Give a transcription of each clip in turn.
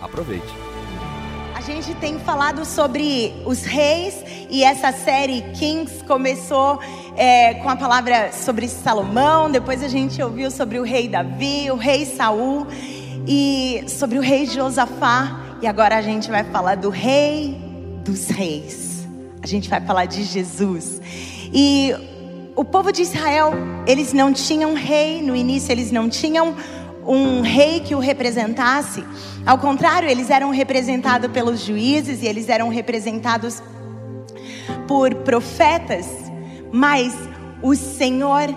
Aproveite. A gente tem falado sobre os reis e essa série Kings começou é, com a palavra sobre Salomão, depois a gente ouviu sobre o rei Davi, o rei Saul e sobre o rei Josafá e agora a gente vai falar do rei dos reis. A gente vai falar de Jesus. E o povo de Israel, eles não tinham rei no início, eles não tinham um rei que o representasse. Ao contrário, eles eram representados pelos juízes e eles eram representados por profetas, mas o Senhor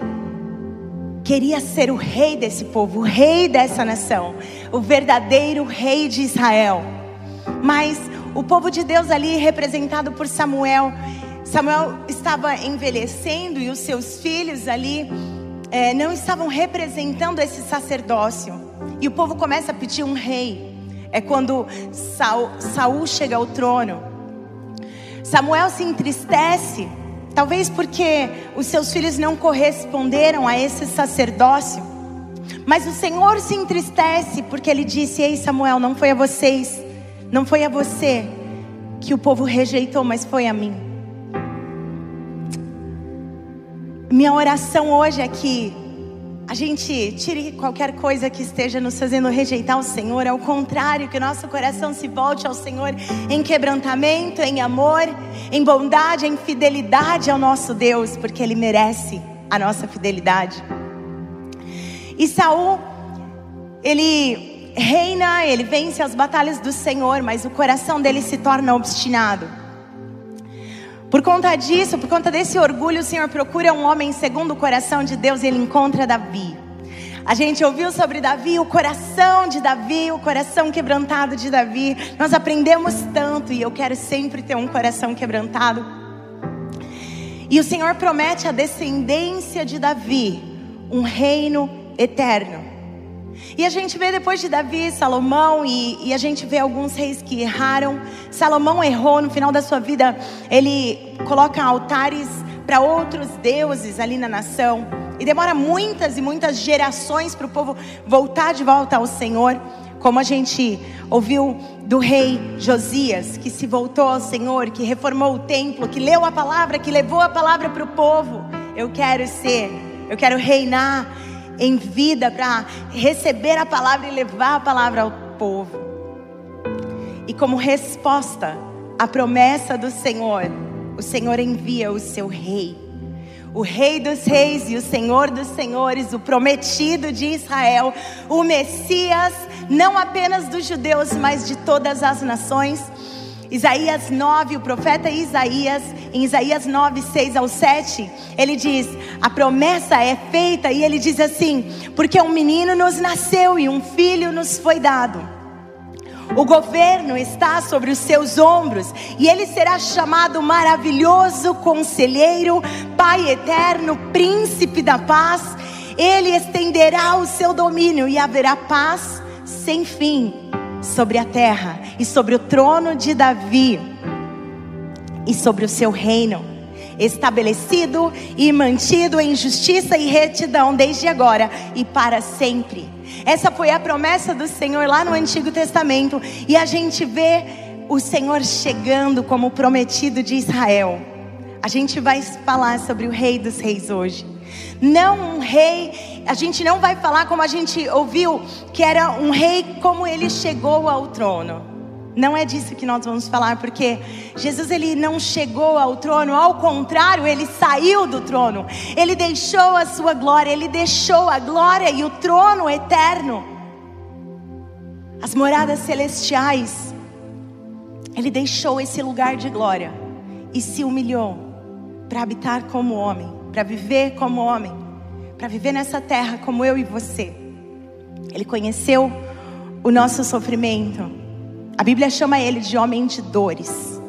queria ser o rei desse povo, o rei dessa nação, o verdadeiro rei de Israel. Mas o povo de Deus ali, representado por Samuel, Samuel estava envelhecendo e os seus filhos ali é, não estavam representando esse sacerdócio. E o povo começa a pedir um rei. É quando Saul, Saul chega ao trono. Samuel se entristece, talvez porque os seus filhos não corresponderam a esse sacerdócio. Mas o Senhor se entristece porque ele disse: Ei Samuel, não foi a vocês, não foi a você que o povo rejeitou, mas foi a mim. Minha oração hoje é que a gente tire qualquer coisa que esteja nos fazendo rejeitar o Senhor, ao contrário, que nosso coração se volte ao Senhor em quebrantamento, em amor, em bondade, em fidelidade ao nosso Deus, porque Ele merece a nossa fidelidade. E Saul, ele reina, ele vence as batalhas do Senhor, mas o coração dele se torna obstinado. Por conta disso, por conta desse orgulho, o Senhor procura um homem segundo o coração de Deus e ele encontra Davi. A gente ouviu sobre Davi, o coração de Davi, o coração quebrantado de Davi. Nós aprendemos tanto e eu quero sempre ter um coração quebrantado. E o Senhor promete a descendência de Davi um reino eterno. E a gente vê depois de Davi, Salomão, e, e, a gente vê alguns reis que erraram. Salomão errou no final da sua vida, ele coloca altares para outros deuses ali na nação. E demora muitas e muitas gerações para o povo voltar de volta ao Senhor. Como a gente ouviu do rei Josias, que se voltou ao Senhor, que reformou o templo, que leu a palavra, que levou a palavra para o povo. Eu quero ser, eu quero reinar em vida para receber a palavra e levar a palavra ao povo. E como resposta à promessa do Senhor, o Senhor envia o seu rei, o Rei dos Reis e o Senhor dos Senhores, o prometido de Israel, o Messias, não apenas dos judeus, mas de todas as nações. Isaías 9, o profeta Isaías, em Isaías 9, 6 ao 7, ele diz: a promessa é feita, e ele diz assim: porque um menino nos nasceu e um filho nos foi dado. O governo está sobre os seus ombros, e ele será chamado maravilhoso conselheiro, Pai eterno, príncipe da paz. Ele estenderá o seu domínio e haverá paz sem fim sobre a terra e sobre o trono de Davi e sobre o seu reino, estabelecido e mantido em justiça e retidão desde agora e para sempre. Essa foi a promessa do Senhor lá no Antigo Testamento e a gente vê o Senhor chegando como prometido de Israel. A gente vai falar sobre o Rei dos Reis hoje. Não um rei, a gente não vai falar como a gente ouviu, que era um rei como ele chegou ao trono. Não é disso que nós vamos falar, porque Jesus ele não chegou ao trono, ao contrário, ele saiu do trono. Ele deixou a sua glória, ele deixou a glória e o trono eterno. As moradas celestiais. Ele deixou esse lugar de glória e se humilhou para habitar como homem para viver como homem, para viver nessa terra como eu e você. Ele conheceu o nosso sofrimento, A Bíblia chama ele de homem de dores,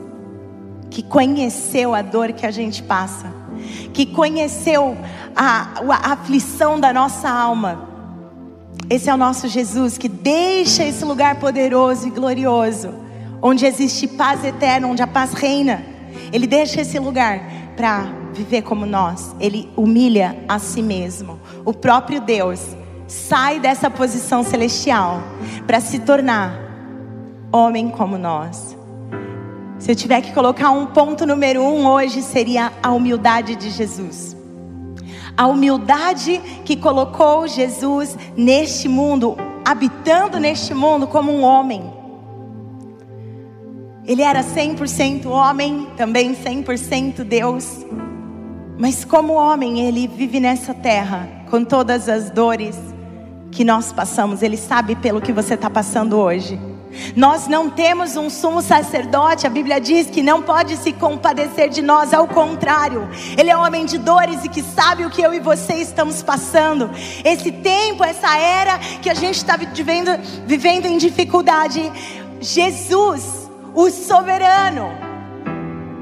que conheceu a dor que a gente passa, que conheceu a, a aflição da nossa alma. Esse é o nosso Jesus que deixa esse lugar poderoso e glorioso, onde existe paz eterna, onde a paz reina. Ele deixa esse lugar para viver como nós. Ele humilha a si mesmo. O próprio Deus sai dessa posição celestial para se tornar homem como nós. Se eu tiver que colocar um ponto número um hoje, seria a humildade de Jesus. A humildade que colocou Jesus neste mundo, habitando neste mundo como um homem. Ele era 100% homem, também 100% Deus. Mas como homem, ele vive nessa terra com todas as dores que nós passamos. Ele sabe pelo que você está passando hoje. Nós não temos um sumo sacerdote, a Bíblia diz que não pode se compadecer de nós, ao contrário, ele é um homem de dores e que sabe o que eu e você estamos passando. Esse tempo, essa era que a gente está vivendo, vivendo em dificuldade, Jesus, o soberano,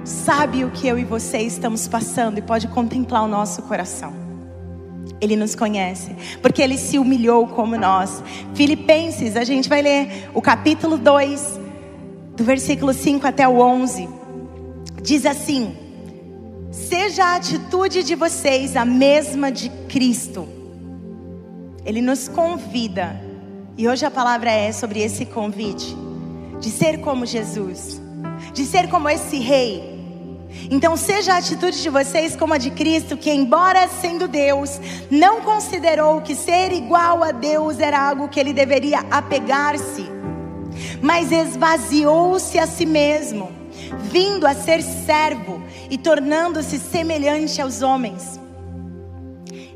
sabe o que eu e você estamos passando e pode contemplar o nosso coração. Ele nos conhece, porque ele se humilhou como nós. Filipenses, a gente vai ler o capítulo 2, do versículo 5 até o 11. Diz assim: Seja a atitude de vocês a mesma de Cristo. Ele nos convida, e hoje a palavra é sobre esse convite, de ser como Jesus, de ser como esse rei então, seja a atitude de vocês como a de Cristo, que, embora sendo Deus, não considerou que ser igual a Deus era algo que ele deveria apegar-se, mas esvaziou-se a si mesmo, vindo a ser servo e tornando-se semelhante aos homens.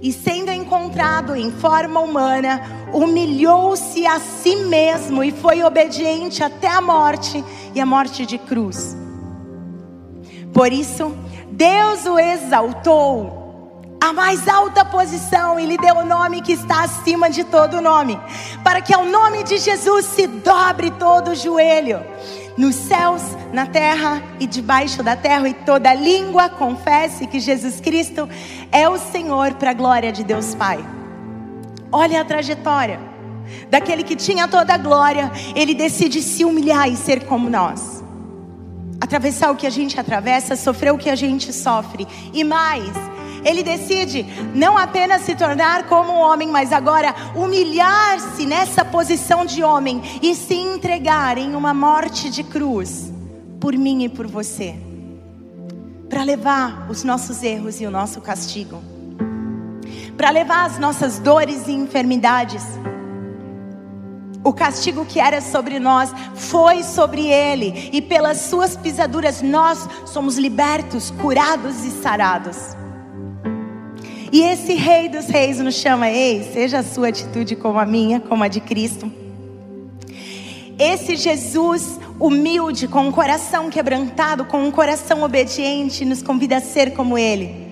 E sendo encontrado em forma humana, humilhou-se a si mesmo e foi obediente até a morte e a morte de cruz. Por isso, Deus o exaltou a mais alta posição e lhe deu o nome que está acima de todo nome, para que ao nome de Jesus se dobre todo o joelho, nos céus, na terra e debaixo da terra, e toda língua confesse que Jesus Cristo é o Senhor para a glória de Deus Pai. Olha a trajetória daquele que tinha toda a glória, ele decide se humilhar e ser como nós atravessar o que a gente atravessa, sofrer o que a gente sofre. E mais, ele decide não apenas se tornar como um homem, mas agora humilhar-se nessa posição de homem e se entregar em uma morte de cruz por mim e por você, para levar os nossos erros e o nosso castigo, para levar as nossas dores e enfermidades o castigo que era sobre nós foi sobre ele, e pelas suas pisaduras nós somos libertos, curados e sarados. E esse Rei dos Reis nos chama, ei, seja a sua atitude como a minha, como a de Cristo. Esse Jesus humilde, com um coração quebrantado, com um coração obediente, nos convida a ser como Ele.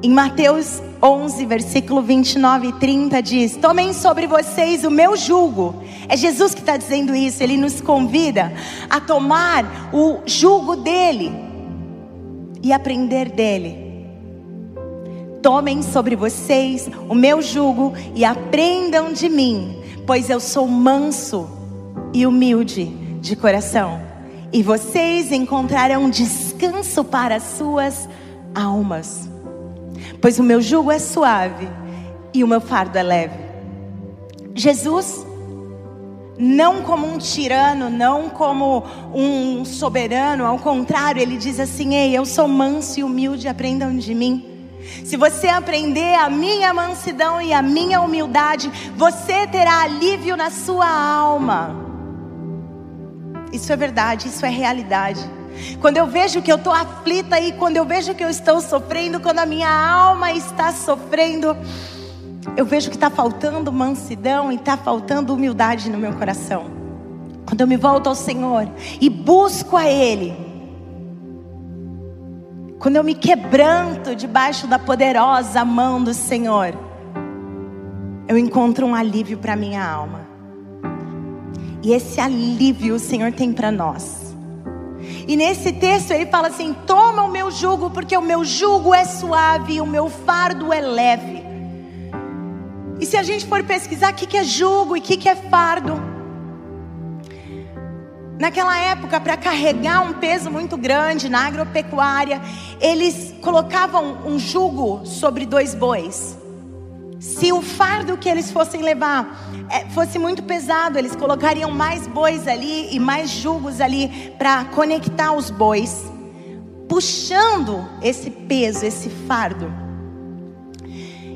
Em Mateus 11, versículo 29 e 30 diz: Tomem sobre vocês o meu jugo. É Jesus que está dizendo isso, ele nos convida a tomar o jugo dele e aprender dele. Tomem sobre vocês o meu jugo e aprendam de mim, pois eu sou manso e humilde de coração, e vocês encontrarão descanso para as suas almas pois o meu jugo é suave e o meu fardo é leve. Jesus, não como um tirano, não como um soberano, ao contrário, ele diz assim: Ei, eu sou manso e humilde, aprendam de mim. Se você aprender a minha mansidão e a minha humildade, você terá alívio na sua alma. Isso é verdade, isso é realidade. Quando eu vejo que eu estou aflita e quando eu vejo que eu estou sofrendo, quando a minha alma está sofrendo, eu vejo que está faltando mansidão e está faltando humildade no meu coração. Quando eu me volto ao Senhor e busco a Ele, quando eu me quebranto debaixo da poderosa mão do Senhor, eu encontro um alívio para minha alma. E esse alívio o Senhor tem para nós. E nesse texto ele fala assim: Toma o meu jugo, porque o meu jugo é suave e o meu fardo é leve. E se a gente for pesquisar o que é jugo e o que é fardo, Naquela época, para carregar um peso muito grande na agropecuária, eles colocavam um jugo sobre dois bois. Se o fardo que eles fossem levar é, fosse muito pesado, eles colocariam mais bois ali e mais jugos ali para conectar os bois, puxando esse peso, esse fardo.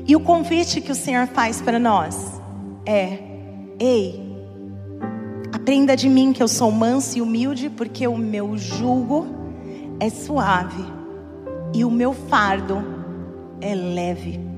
E o convite que o Senhor faz para nós é: ei, Aprenda de mim que eu sou manso e humilde, porque o meu jugo é suave e o meu fardo é leve.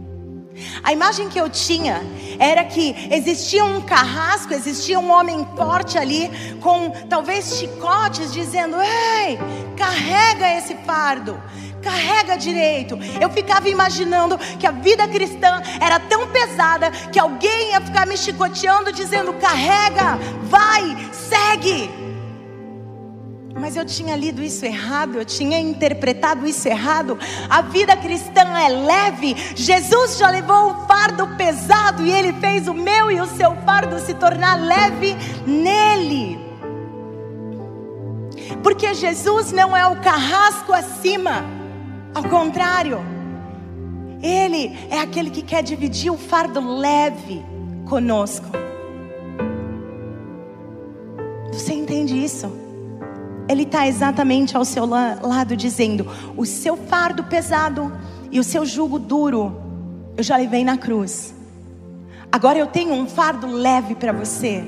A imagem que eu tinha era que existia um carrasco, existia um homem forte ali, com talvez chicotes, dizendo: Ei, carrega esse fardo, carrega direito. Eu ficava imaginando que a vida cristã era tão pesada que alguém ia ficar me chicoteando, dizendo: carrega, vai, segue. Mas eu tinha lido isso errado, eu tinha interpretado isso errado. A vida cristã é leve. Jesus já levou o fardo pesado e ele fez o meu e o seu fardo se tornar leve nele. Porque Jesus não é o carrasco acima. Ao contrário, Ele é aquele que quer dividir o fardo leve conosco. Você entende isso? Ele está exatamente ao seu lado dizendo: o seu fardo pesado e o seu jugo duro, eu já levei na cruz. Agora eu tenho um fardo leve para você.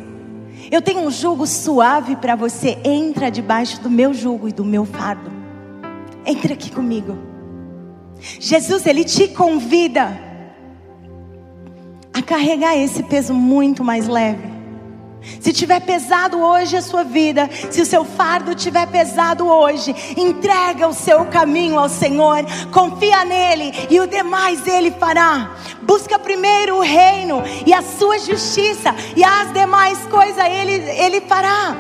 Eu tenho um jugo suave para você. Entra debaixo do meu jugo e do meu fardo. Entra aqui comigo. Jesus, ele te convida a carregar esse peso muito mais leve. Se tiver pesado hoje a sua vida, se o seu fardo tiver pesado hoje, entrega o seu caminho ao Senhor, confia nele e o demais ele fará. Busca primeiro o reino e a sua justiça e as demais coisas ele ele fará.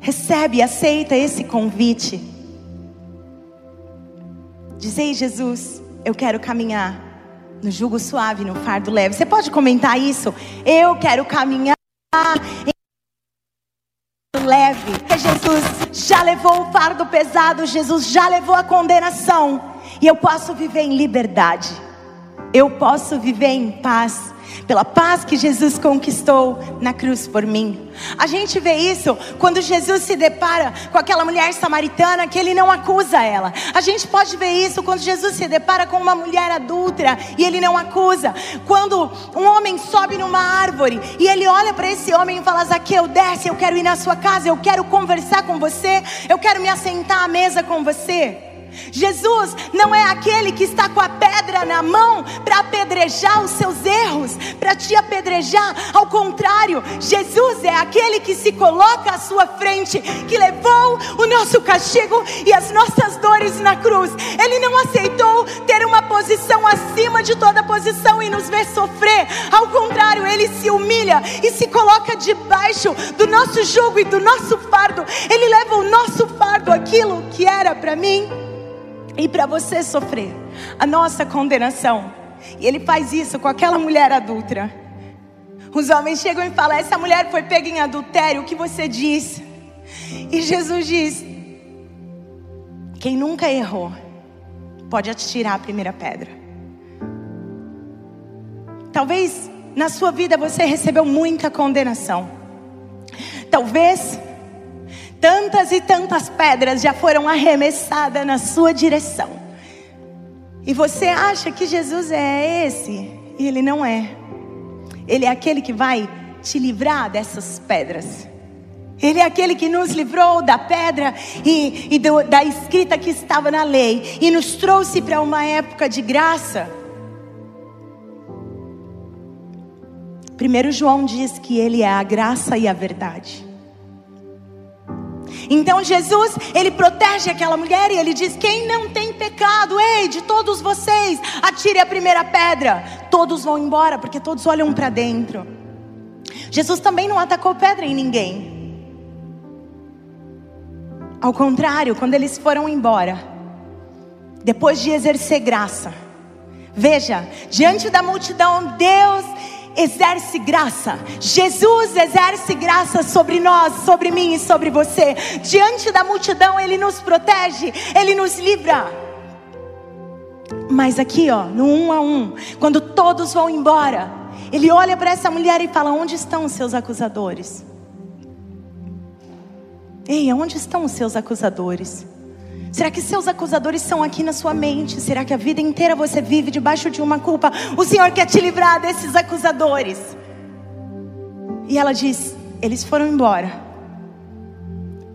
Recebe, e aceita esse convite. Dizei, Jesus, eu quero caminhar no jugo suave, no fardo leve. Você pode comentar isso? Eu quero caminhar em leve. Jesus já levou o fardo pesado, Jesus já levou a condenação. E eu posso viver em liberdade. Eu posso viver em paz pela paz que Jesus conquistou na cruz por mim. A gente vê isso quando Jesus se depara com aquela mulher samaritana que ele não acusa ela. A gente pode ver isso quando Jesus se depara com uma mulher adúltera e ele não acusa. Quando um homem sobe numa árvore e ele olha para esse homem e fala: Zaqueu, desce, eu quero ir na sua casa, eu quero conversar com você, eu quero me assentar à mesa com você. Jesus não é aquele que está com a pedra na mão para apedrejar os seus erros, para te apedrejar. Ao contrário, Jesus é aquele que se coloca à sua frente, que levou o nosso castigo e as nossas dores na cruz. Ele não aceitou ter uma posição acima de toda posição e nos ver sofrer. Ao contrário, ele se humilha e se coloca debaixo do nosso jugo e do nosso fardo. Ele leva o nosso fardo, aquilo que era para mim e para você sofrer a nossa condenação. E ele faz isso com aquela mulher adulta. Os homens chegam e falam: Essa mulher foi pega em adultério, o que você diz? E Jesus diz: Quem nunca errou, pode atirar a primeira pedra. Talvez na sua vida você recebeu muita condenação. Talvez Tantas e tantas pedras já foram arremessadas na sua direção. E você acha que Jesus é esse? E ele não é. Ele é aquele que vai te livrar dessas pedras. Ele é aquele que nos livrou da pedra e, e do, da escrita que estava na lei e nos trouxe para uma época de graça. Primeiro João diz que ele é a graça e a verdade. Então Jesus, ele protege aquela mulher e ele diz: Quem não tem pecado, ei, de todos vocês, atire a primeira pedra. Todos vão embora, porque todos olham para dentro. Jesus também não atacou pedra em ninguém. Ao contrário, quando eles foram embora, depois de exercer graça, veja, diante da multidão, Deus exerce graça. Jesus exerce graça sobre nós, sobre mim e sobre você. Diante da multidão, Ele nos protege, Ele nos livra. Mas aqui, ó, no um a um, quando todos vão embora, ele olha para essa mulher e fala: Onde estão os seus acusadores? Ei, onde estão os seus acusadores? Será que seus acusadores são aqui na sua mente? Será que a vida inteira você vive debaixo de uma culpa? O Senhor quer te livrar desses acusadores. E ela diz: Eles foram embora.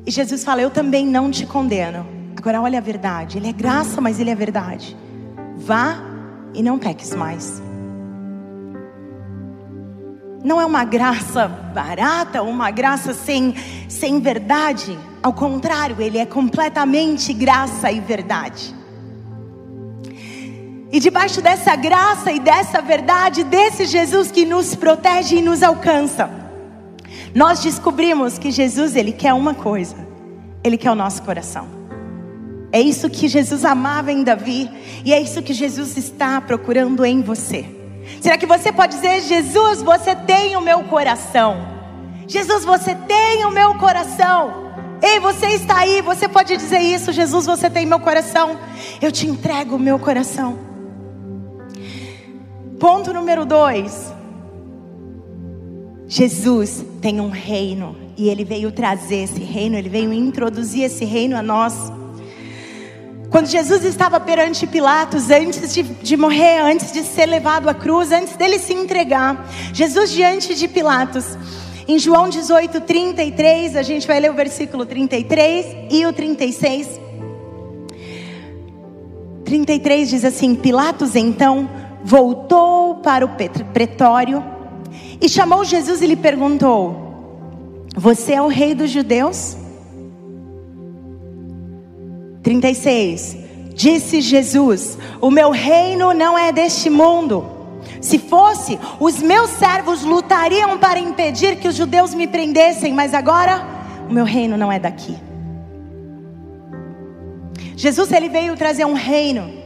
E Jesus fala: Eu também não te condeno. Agora olha a verdade. Ele é graça, mas ele é verdade. Vá e não peques mais não é uma graça barata, uma graça sem, sem verdade. Ao contrário, ele é completamente graça e verdade. E debaixo dessa graça e dessa verdade, desse Jesus que nos protege e nos alcança, nós descobrimos que Jesus, ele quer uma coisa: ele quer o nosso coração. É isso que Jesus amava em Davi, e é isso que Jesus está procurando em você. Será que você pode dizer, Jesus, você tem o meu coração? Jesus, você tem o meu coração. Ei, você está aí, você pode dizer isso, Jesus, você tem meu coração. Eu te entrego o meu coração. Ponto número dois. Jesus tem um reino e ele veio trazer esse reino, ele veio introduzir esse reino a nós. Quando Jesus estava perante Pilatos, antes de, de, morrer, antes de ser levado à cruz, antes dele se entregar, Jesus diante de Pilatos, em João 18, 33, a gente vai ler o versículo 33 e o 36. 33 diz assim: Pilatos então voltou para o pretório e chamou Jesus e lhe perguntou: Você é o rei dos judeus? 36. Disse Jesus: O meu reino não é deste mundo. Se fosse, os meus servos lutariam para impedir que os judeus me prendessem, mas agora o meu reino não é daqui. Jesus ele veio trazer um reino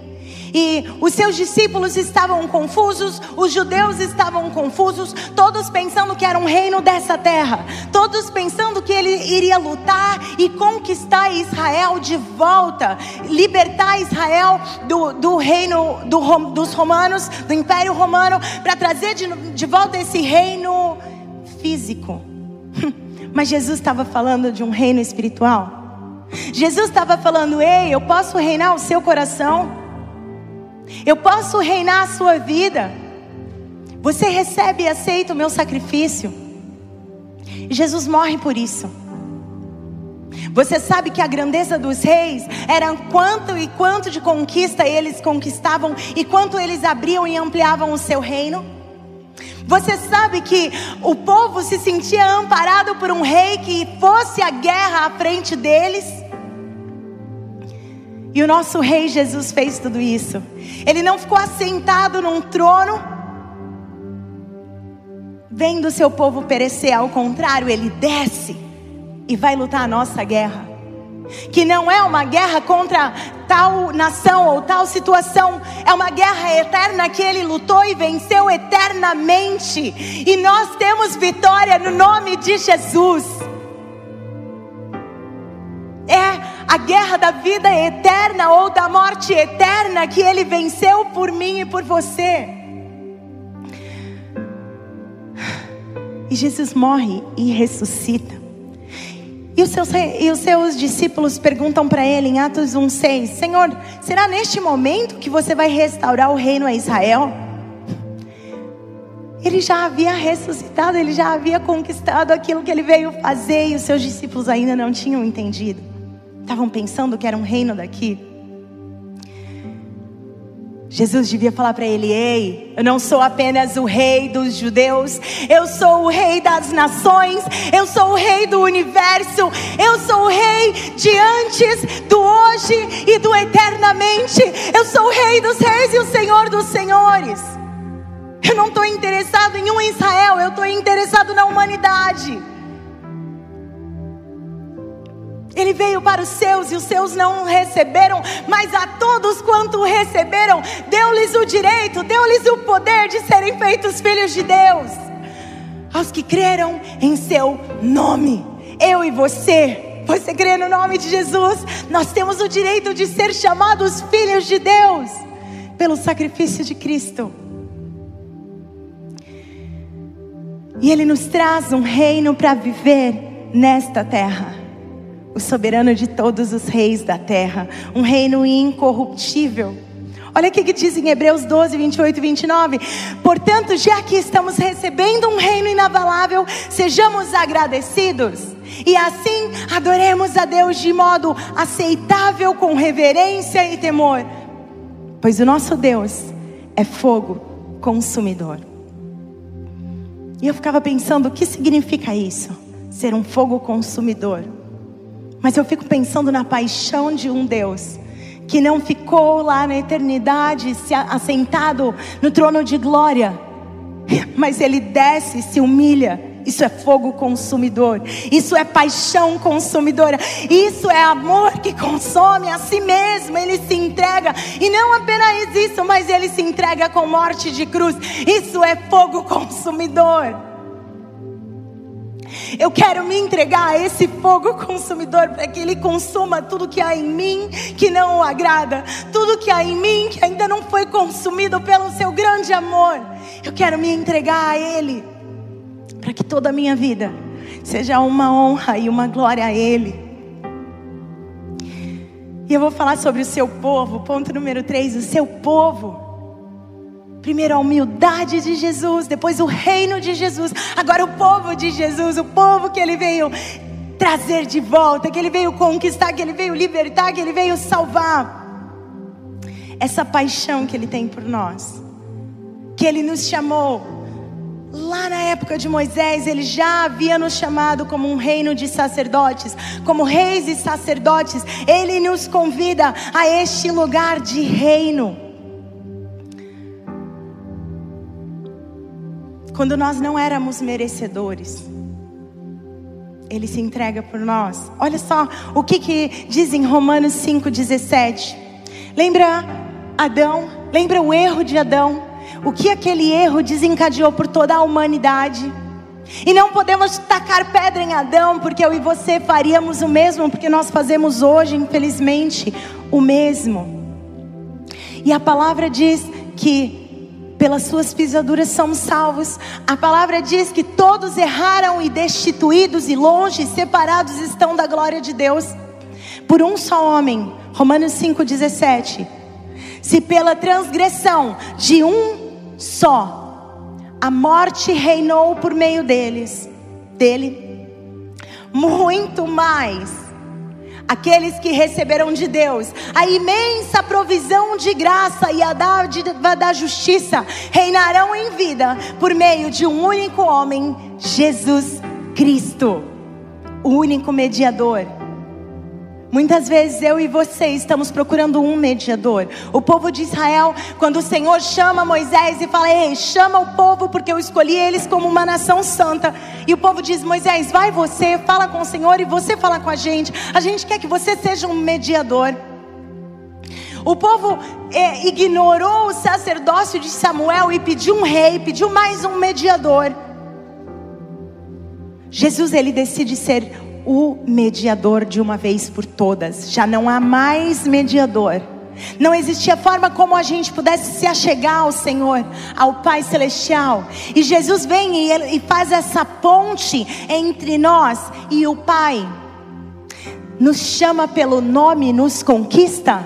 e os seus discípulos estavam confusos, os judeus estavam confusos, todos pensando que era um reino dessa terra, todos pensando que ele iria lutar e conquistar Israel de volta, libertar Israel do, do reino do, dos romanos, do império romano, para trazer de, de volta esse reino físico. Mas Jesus estava falando de um reino espiritual. Jesus estava falando: Ei, eu posso reinar o seu coração. Eu posso reinar a sua vida. Você recebe e aceita o meu sacrifício. Jesus morre por isso. Você sabe que a grandeza dos reis era quanto e quanto de conquista eles conquistavam e quanto eles abriam e ampliavam o seu reino? Você sabe que o povo se sentia amparado por um rei que fosse a guerra à frente deles? E o nosso rei Jesus fez tudo isso. Ele não ficou assentado num trono, vendo seu povo perecer, ao contrário, ele desce e vai lutar a nossa guerra. Que não é uma guerra contra tal nação ou tal situação, é uma guerra eterna que ele lutou e venceu eternamente. E nós temos vitória no nome de Jesus. É a guerra da vida eterna ou da morte eterna que ele venceu por mim e por você. E Jesus morre e ressuscita. E os seus, e os seus discípulos perguntam para ele em Atos 1,6: Senhor, será neste momento que você vai restaurar o reino a Israel? Ele já havia ressuscitado, ele já havia conquistado aquilo que ele veio fazer e os seus discípulos ainda não tinham entendido estavam pensando que era um reino daqui. Jesus devia falar para ele: Ei, eu não sou apenas o rei dos judeus, eu sou o rei das nações, eu sou o rei do universo, eu sou o rei de antes, do hoje e do eternamente, eu sou o rei dos reis e o senhor dos senhores. Eu não estou interessado em um Israel, eu estou interessado na humanidade Ele veio para os seus e os seus não o receberam, mas a todos quanto o receberam, deu-lhes o direito, deu-lhes o poder de serem feitos filhos de Deus. Aos que creram em seu nome, eu e você, você crê no nome de Jesus, nós temos o direito de ser chamados filhos de Deus pelo sacrifício de Cristo. E Ele nos traz um reino para viver nesta terra o soberano de todos os reis da terra, um reino incorruptível. Olha o que diz em Hebreus 12, 28 e 29. Portanto, já que estamos recebendo um reino inabalável, sejamos agradecidos. E assim adoremos a Deus de modo aceitável, com reverência e temor. Pois o nosso Deus é fogo consumidor. E eu ficava pensando, o que significa isso? Ser um fogo consumidor. Mas eu fico pensando na paixão de um Deus que não ficou lá na eternidade se assentado no trono de glória, mas ele desce, se humilha. Isso é fogo consumidor, isso é paixão consumidora, isso é amor que consome a si mesmo. Ele se entrega, e não apenas isso, mas ele se entrega com morte de cruz. Isso é fogo consumidor. Eu quero me entregar a esse fogo consumidor para que Ele consuma tudo que há em mim que não o agrada, tudo que há em mim que ainda não foi consumido pelo Seu grande amor. Eu quero me entregar a Ele para que toda a minha vida seja uma honra e uma glória a Ele. E eu vou falar sobre o seu povo, ponto número 3, o seu povo. Primeiro a humildade de Jesus, depois o reino de Jesus, agora o povo de Jesus, o povo que ele veio trazer de volta, que ele veio conquistar, que ele veio libertar, que ele veio salvar. Essa paixão que ele tem por nós, que ele nos chamou. Lá na época de Moisés, ele já havia nos chamado como um reino de sacerdotes, como reis e sacerdotes. Ele nos convida a este lugar de reino. Quando nós não éramos merecedores. Ele se entrega por nós. Olha só o que, que diz em Romanos 5,17. Lembra Adão? Lembra o erro de Adão? O que aquele erro desencadeou por toda a humanidade? E não podemos tacar pedra em Adão, porque eu e você faríamos o mesmo, porque nós fazemos hoje, infelizmente, o mesmo. E a palavra diz que pelas suas pisaduras somos salvos. A palavra diz que todos erraram e destituídos e longe, separados estão da glória de Deus. Por um só homem, Romanos 5,17. Se pela transgressão de um só, a morte reinou por meio deles, dele, muito mais aqueles que receberam de Deus a imensa provisão de graça e a dádiva da justiça reinarão em vida por meio de um único homem, Jesus Cristo, o único mediador Muitas vezes eu e você estamos procurando um mediador. O povo de Israel, quando o Senhor chama Moisés e fala: Ei, chama o povo, porque eu escolhi eles como uma nação santa. E o povo diz: Moisés, vai você, fala com o Senhor e você fala com a gente. A gente quer que você seja um mediador. O povo é, ignorou o sacerdócio de Samuel e pediu um rei, pediu mais um mediador. Jesus, ele decide ser o mediador de uma vez por todas. Já não há mais mediador. Não existia forma como a gente pudesse se achegar ao Senhor, ao Pai Celestial. E Jesus vem e, e faz essa ponte entre nós e o Pai. Nos chama pelo nome, nos conquista.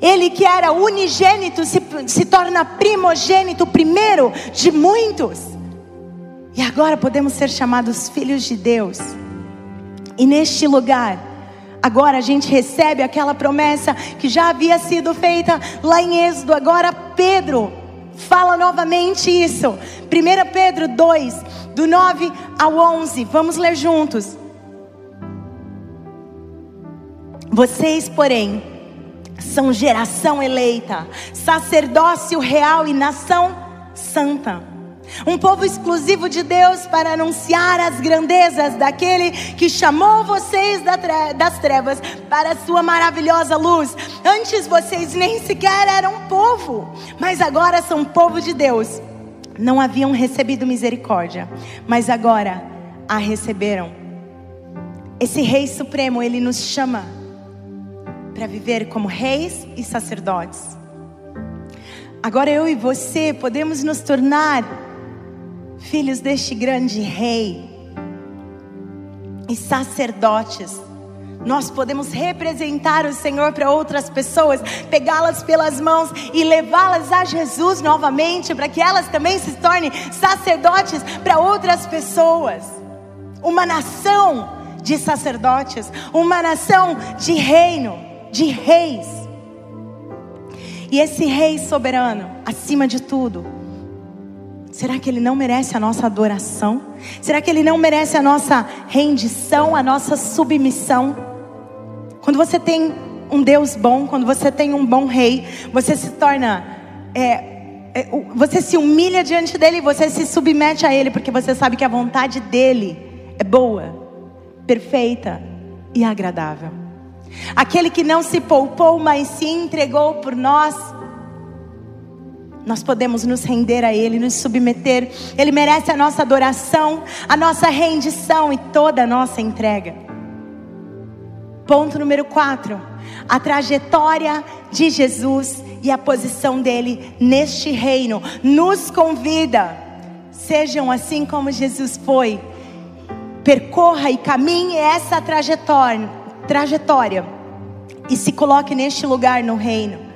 Ele que era unigênito se, se torna primogênito, primeiro de muitos. E agora podemos ser chamados filhos de Deus. E neste lugar, agora a gente recebe aquela promessa que já havia sido feita lá em Êxodo. Agora Pedro fala novamente isso. 1 Pedro 2, do 9 ao 11. Vamos ler juntos. Vocês, porém, são geração eleita, sacerdócio real e nação santa Um povo exclusivo de Deus para anunciar as grandezas daquele que chamou vocês das trevas para a sua maravilhosa luz. Antes vocês nem sequer eram povo, mas agora são povo de Deus. Não haviam recebido misericórdia, mas agora a receberam. Esse Rei Supremo, ele nos chama para viver como reis e sacerdotes. Agora eu e você podemos nos tornar filhos deste grande rei e sacerdotes. Nós podemos representar o Senhor para outras pessoas, pegá-las pelas mãos e levá-las a Jesus novamente, para que elas também se tornem sacerdotes para outras pessoas. Uma nação de sacerdotes, uma nação de reino, de reis. E esse rei soberano, acima de tudo, Será que ele não merece a nossa adoração? Será que ele não merece a nossa rendição, a nossa submissão? Quando você tem um Deus bom, quando você tem um bom rei, você se torna. É, é, você se humilha diante dele, você se submete a ele, porque você sabe que a vontade dele é boa, perfeita e agradável. Aquele que não se poupou, mas se entregou por nós nós podemos nos render a Ele, nos submeter. Ele merece a nossa adoração, a nossa rendição e toda a nossa entrega. Ponto número 4. A trajetória de Jesus e a posição dele neste reino nos convida. Sejam assim como Jesus foi. Percorra e caminhe essa trajetória, trajetória e se coloque neste lugar no reino.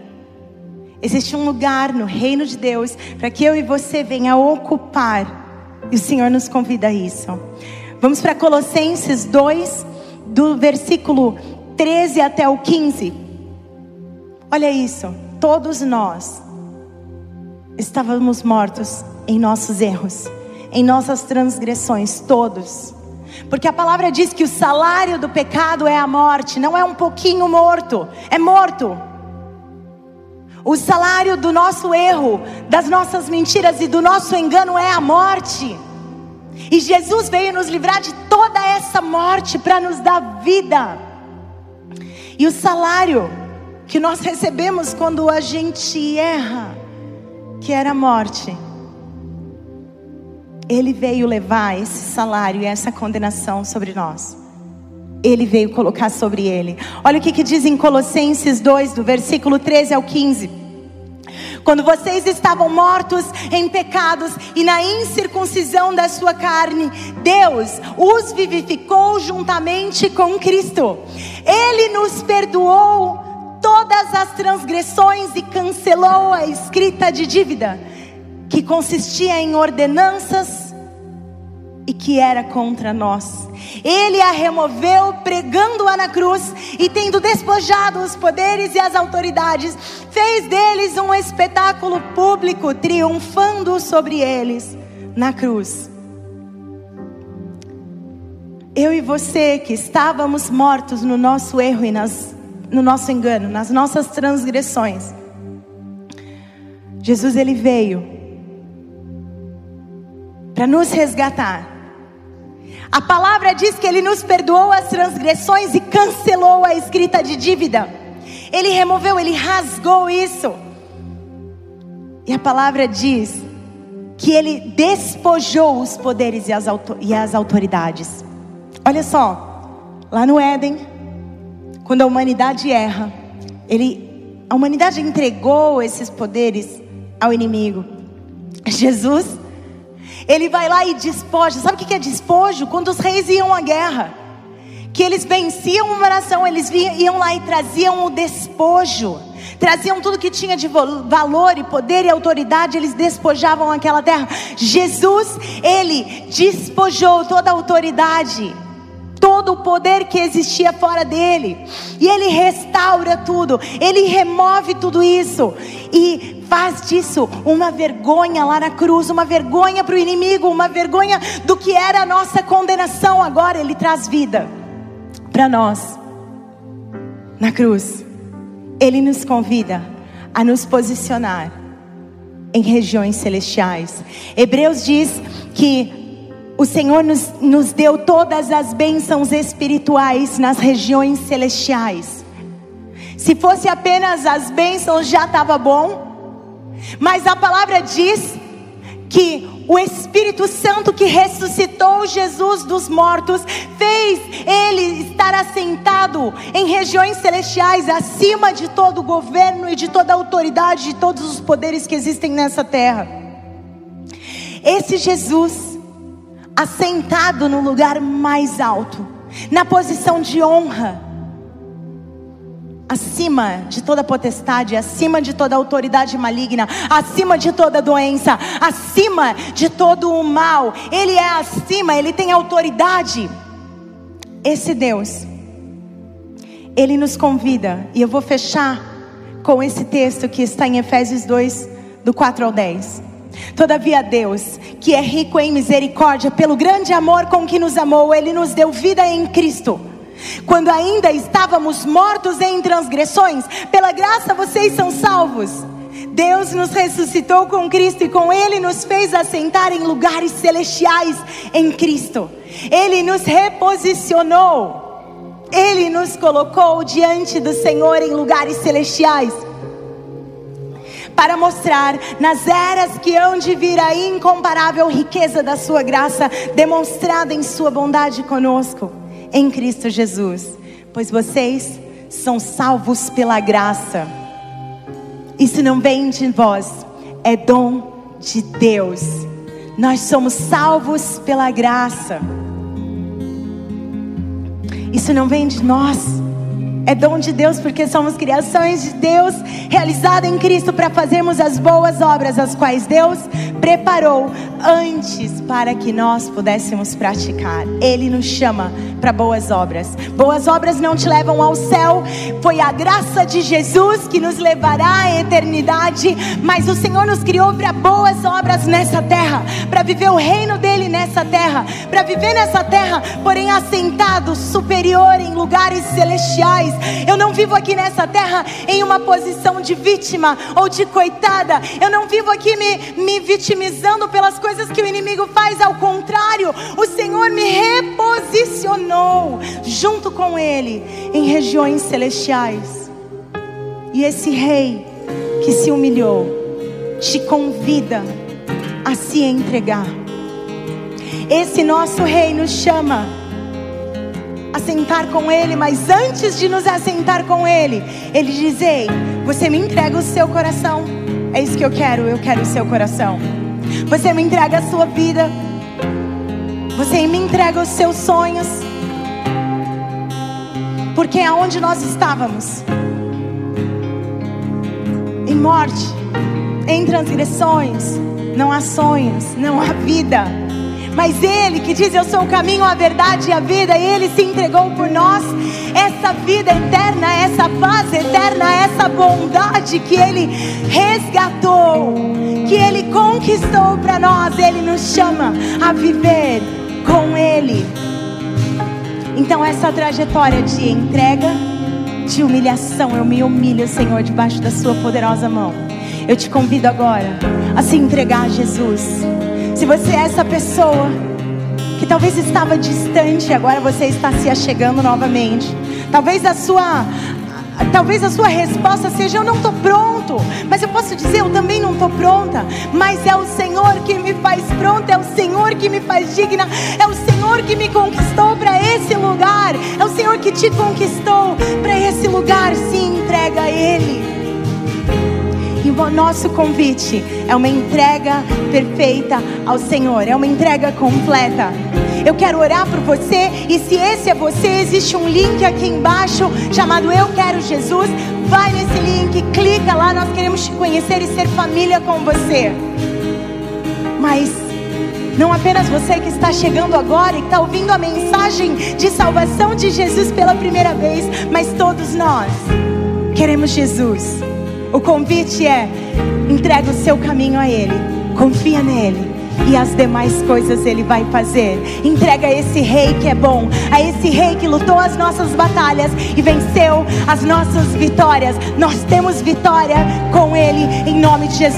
Existe um lugar no reino de Deus para que eu e você venha ocupar. E o Senhor nos convida a isso. Vamos para Colossenses 2, do versículo 13 até o 15. Olha isso. Todos nós estávamos mortos em nossos erros, em nossas transgressões, todos. Porque a palavra diz que o salário do pecado é a morte, não é um pouquinho morto, é morto. O salário do nosso erro, das nossas mentiras e do nosso engano é a morte. E Jesus veio nos livrar de toda essa morte para nos dar vida. E o salário que nós recebemos quando a gente erra, que era a morte, Ele veio levar esse salário e essa condenação sobre nós. Ele veio colocar sobre ele. Olha o que, que diz em Colossenses 2, do versículo 13 ao 15. Quando vocês estavam mortos em pecados e na incircuncisão da sua carne, Deus os vivificou juntamente com Cristo. Ele nos perdoou todas as transgressões e cancelou a escrita de dívida, que consistia em ordenanças e que era contra nós. Ele a removeu pregando-a na cruz e tendo despojado os poderes e as autoridades, fez deles um espetáculo público, triunfando sobre eles na cruz. Eu e você que estávamos mortos no nosso erro e nas, no nosso engano, nas nossas transgressões. Jesus ele veio para nos resgatar a palavra diz que ele nos perdoou as transgressões e cancelou a escrita de dívida. Ele removeu, ele rasgou isso. E a palavra diz que ele despojou os poderes e as, autoridades. Olha só, lá no Éden, quando a humanidade erra, ele, a humanidade entregou esses poderes ao inimigo. Jesus ele vai lá e despoja. Sabe o que é despojo? Quando os reis iam à guerra, que eles venciam uma nação, eles iam lá e traziam o despojo, traziam tudo que tinha de valor e poder e autoridade, eles despojavam aquela terra. Jesus, ele despojou toda a autoridade todo o poder que existia fora dele, e ele restaura tudo, ele remove tudo isso, e faz disso uma vergonha lá na cruz, uma vergonha para o inimigo, uma vergonha do que era a nossa condenação. Agora Ele traz vida para nós na cruz. Ele nos convida a nos posicionar em regiões celestiais. Hebreus diz que o Senhor nos, nos deu todas as bênçãos espirituais nas regiões celestiais. Se fosse apenas as bênçãos já estava bom, mas a palavra diz que o Espírito Santo que ressuscitou Jesus dos mortos fez ele estar assentado em regiões celestiais acima de todo o governo e de toda a autoridade de todos os poderes que existem nessa terra. Esse Jesus assentado no lugar mais alto, na posição de honra, acima de toda potestade, acima de toda autoridade maligna, acima de toda doença, acima de todo o mal. Ele é acima, ele tem autoridade. Esse Deus, ele nos convida, e eu vou fechar com esse texto que está em Efésios 2, do 4 ao 10. Todavia, Deus, que é rico em misericórdia, pelo grande amor com que nos amou, Ele nos deu vida em Cristo quando ainda estávamos mortos em transgressões, pela graça vocês são salvos. Deus nos ressuscitou com Cristo e com Ele nos fez assentar em lugares celestiais em Cristo. Ele nos reposicionou. Ele nos colocou diante do Senhor em lugares celestiais. Para mostrar nas eras que hão de vir a incomparável riqueza da Sua graça, demonstrada em Sua bondade conosco em Cristo Jesus, pois vocês são salvos pela graça. Isso não vem de vós, é dom de Deus. Nós somos salvos pela graça. Isso não vem de nós é dom de Deus porque somos criações de Deus, realizada em Cristo para fazermos as boas obras, as quais Deus preparou antes para que nós pudéssemos praticar. Ele nos chama para boas obras. Boas obras não te levam ao céu, foi a graça de Jesus que nos levará à eternidade, mas o Senhor nos criou para boas obras nessa terra, para viver o reino dele nessa terra, para viver nessa terra, porém assentado superior em lugares celestiais eu não vivo aqui nessa terra em uma posição de vítima ou de coitada. Eu não vivo aqui me, me vitimizando pelas coisas que o inimigo faz. Ao contrário, o Senhor me reposicionou junto com Ele em regiões celestiais. E esse Rei que se humilhou te convida a se entregar. Esse nosso Rei nos chama assentar com Ele, mas antes de nos assentar com Ele, Ele diz: Ei, você me entrega o seu coração. É isso que eu quero, eu quero o seu coração. Você me entrega a sua vida. Você me entrega os seus sonhos. Porque aonde nós estávamos? Em morte, em transgressões, não há sonhos, não há vida. Mas Ele que diz: Eu sou o caminho, a verdade e a vida, Ele se entregou por nós. Essa vida eterna, essa paz eterna, essa bondade que Ele resgatou, que Ele conquistou para nós, Ele nos chama a viver com Ele. Então, essa trajetória de entrega, de humilhação, eu me humilho, Senhor, debaixo da Sua poderosa mão. Eu te convido agora a se entregar a Jesus. Você é essa pessoa que talvez estava distante, agora você está se achegando novamente. Talvez a sua talvez a sua resposta seja eu não estou pronto, mas eu posso dizer eu também não estou pronta, mas é o Senhor que me faz pronta, é o Senhor que me faz digna, é o Senhor que me conquistou para esse lugar, é o Senhor que te conquistou para esse lugar, se entrega a Ele. E o nosso convite é uma entrega perfeita ao Senhor, é uma entrega completa. Eu quero orar por você e se esse é você, existe um link aqui embaixo chamado Eu Quero Jesus. Vai nesse link, clica lá, nós queremos te conhecer e ser família com você. Mas não apenas você que está chegando agora e está ouvindo a mensagem de salvação de Jesus pela primeira vez, mas todos nós queremos Jesus. O convite é: entrega o seu caminho a Ele, confia nele. E as demais coisas Ele vai fazer. Entrega a esse rei que é bom, a esse rei que lutou as nossas batalhas e venceu as nossas vitórias. Nós temos vitória com Ele, em nome de Jesus.